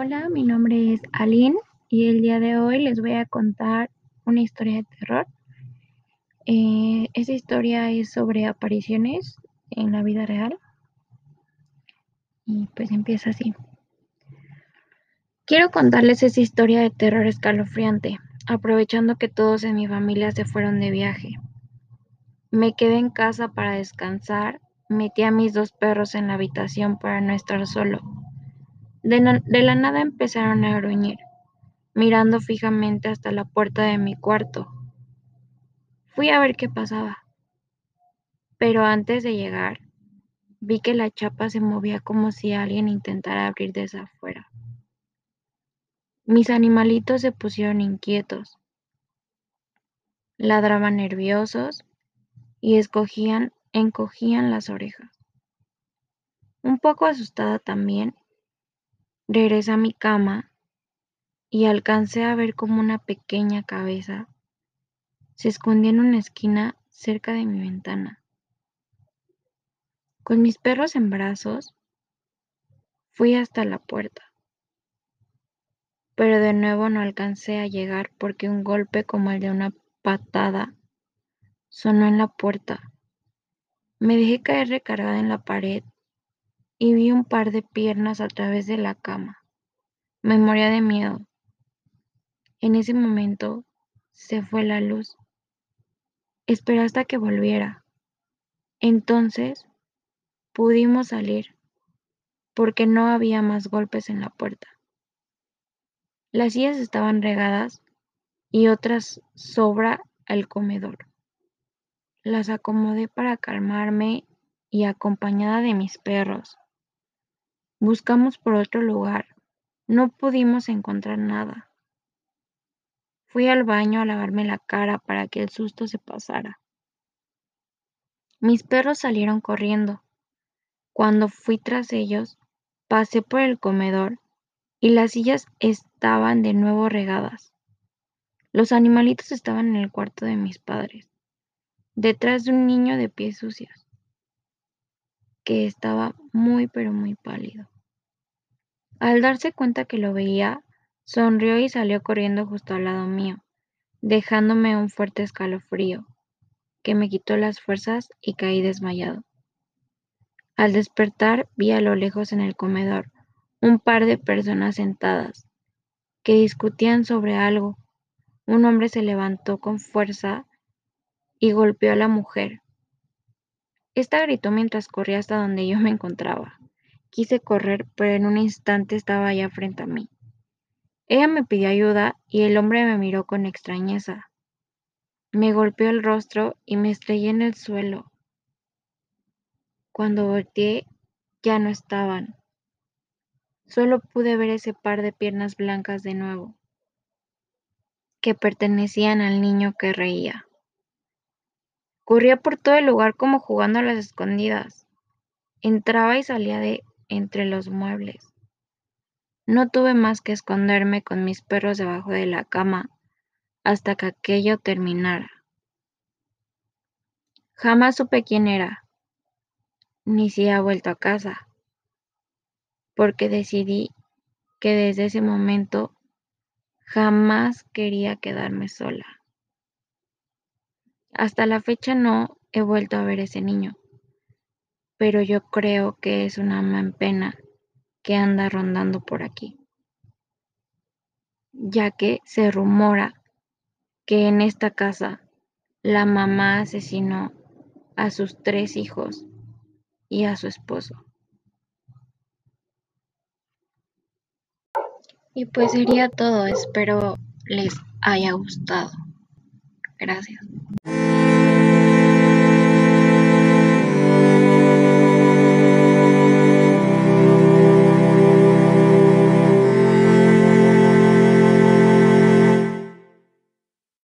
Hola, mi nombre es Aline y el día de hoy les voy a contar una historia de terror. Eh, esta historia es sobre apariciones en la vida real y pues empieza así. Quiero contarles esa historia de terror escalofriante, aprovechando que todos en mi familia se fueron de viaje. Me quedé en casa para descansar, metí a mis dos perros en la habitación para no estar solo de, la nada empezaron a gruñir, mirando fijamente hasta la puerta de mi cuarto. Fui a ver qué pasaba. Pero antes de llegar, vi que la chapa se movía como si alguien intentara abrir desde afuera. Mis animalitos se pusieron inquietos, ladraban nerviosos y escogían, encogían las orejas. Un poco asustada también, Regresé a mi cama y alcancé a ver como una pequeña cabeza se escondía en una esquina cerca de mi ventana. Con mis perros en brazos, fui hasta la puerta, pero de nuevo no alcancé a llegar porque un golpe como el de una patada sonó en la puerta. Me dejé caer recargada en la pared y vi un par de piernas a través de la cama. Me moría de miedo. En ese momento se fue la luz. Esperé hasta que volviera. Entonces pudimos salir porque no había más golpes en la puerta. Las sillas estaban regadas y otras sobra al comedor. Las acomodé para calmarme y acompañada de mis perros Buscamos por otro lugar. No pudimos encontrar nada. Fui al baño a lavarme la cara para que el susto se pasara. Mis perros salieron corriendo. Cuando fui tras ellos, pasé por el comedor y las sillas estaban de nuevo regadas. Los animalitos estaban en el cuarto de mis padres, detrás de un niño de pies sucios que estaba muy pero muy pálido. Al darse cuenta que lo veía, sonrió y salió corriendo justo al lado mío, dejándome un fuerte escalofrío, que me quitó las fuerzas y caí desmayado. Al despertar vi a lo lejos en el comedor un par de personas sentadas, que discutían sobre algo. Un hombre se levantó con fuerza y golpeó a la mujer, esta gritó mientras corría hasta donde yo me encontraba. Quise correr, pero en un instante estaba ya frente a mí. Ella me pidió ayuda y el hombre me miró con extrañeza. Me golpeó el rostro y me estrellé en el suelo. Cuando volteé, ya no estaban. Solo pude ver ese par de piernas blancas de nuevo, que pertenecían al niño que reía. Corría por todo el lugar como jugando a las escondidas. Entraba y salía de entre los muebles. No tuve más que esconderme con mis perros debajo de la cama hasta que aquello terminara. Jamás supe quién era, ni si ha vuelto a casa, porque decidí que desde ese momento jamás quería quedarme sola. Hasta la fecha no he vuelto a ver ese niño, pero yo creo que es una en pena que anda rondando por aquí, ya que se rumora que en esta casa la mamá asesinó a sus tres hijos y a su esposo. Y pues sería todo, espero les haya gustado. Gracias.